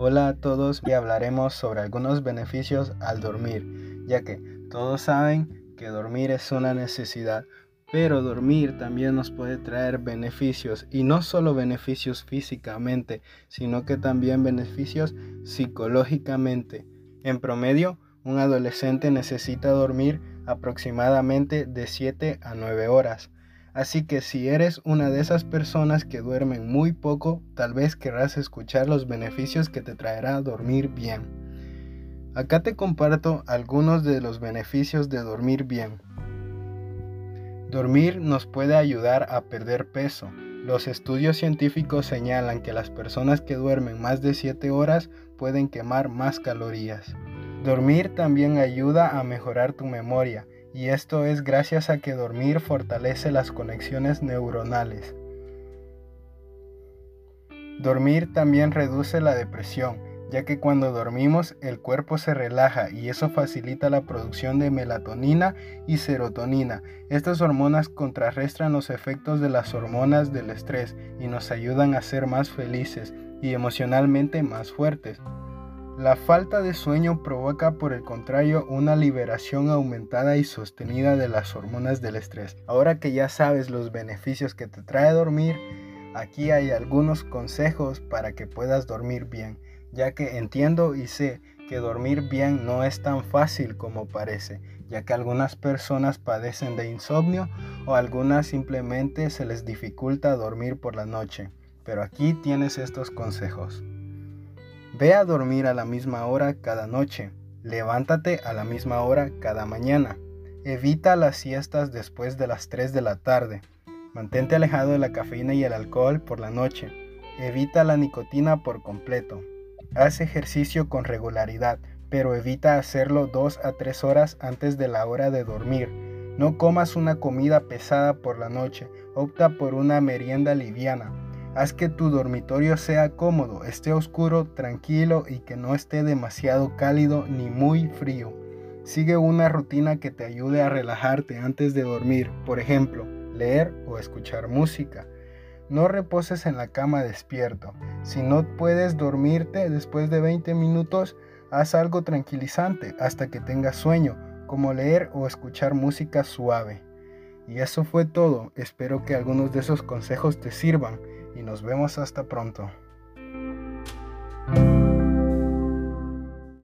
Hola a todos y hablaremos sobre algunos beneficios al dormir, ya que todos saben que dormir es una necesidad, pero dormir también nos puede traer beneficios y no solo beneficios físicamente, sino que también beneficios psicológicamente. En promedio, un adolescente necesita dormir aproximadamente de 7 a 9 horas. Así que si eres una de esas personas que duermen muy poco, tal vez querrás escuchar los beneficios que te traerá dormir bien. Acá te comparto algunos de los beneficios de dormir bien. Dormir nos puede ayudar a perder peso. Los estudios científicos señalan que las personas que duermen más de 7 horas pueden quemar más calorías. Dormir también ayuda a mejorar tu memoria y esto es gracias a que dormir fortalece las conexiones neuronales. Dormir también reduce la depresión, ya que cuando dormimos el cuerpo se relaja y eso facilita la producción de melatonina y serotonina. Estas hormonas contrarrestan los efectos de las hormonas del estrés y nos ayudan a ser más felices y emocionalmente más fuertes. La falta de sueño provoca por el contrario una liberación aumentada y sostenida de las hormonas del estrés. Ahora que ya sabes los beneficios que te trae dormir, aquí hay algunos consejos para que puedas dormir bien, ya que entiendo y sé que dormir bien no es tan fácil como parece, ya que algunas personas padecen de insomnio o algunas simplemente se les dificulta dormir por la noche. Pero aquí tienes estos consejos. Ve a dormir a la misma hora cada noche. Levántate a la misma hora cada mañana. Evita las siestas después de las 3 de la tarde. Mantente alejado de la cafeína y el alcohol por la noche. Evita la nicotina por completo. Haz ejercicio con regularidad, pero evita hacerlo 2 a 3 horas antes de la hora de dormir. No comas una comida pesada por la noche. Opta por una merienda liviana. Haz que tu dormitorio sea cómodo, esté oscuro, tranquilo y que no esté demasiado cálido ni muy frío. Sigue una rutina que te ayude a relajarte antes de dormir, por ejemplo, leer o escuchar música. No reposes en la cama despierto. Si no puedes dormirte después de 20 minutos, haz algo tranquilizante hasta que tengas sueño, como leer o escuchar música suave. Y eso fue todo. Espero que algunos de esos consejos te sirvan y nos vemos hasta pronto.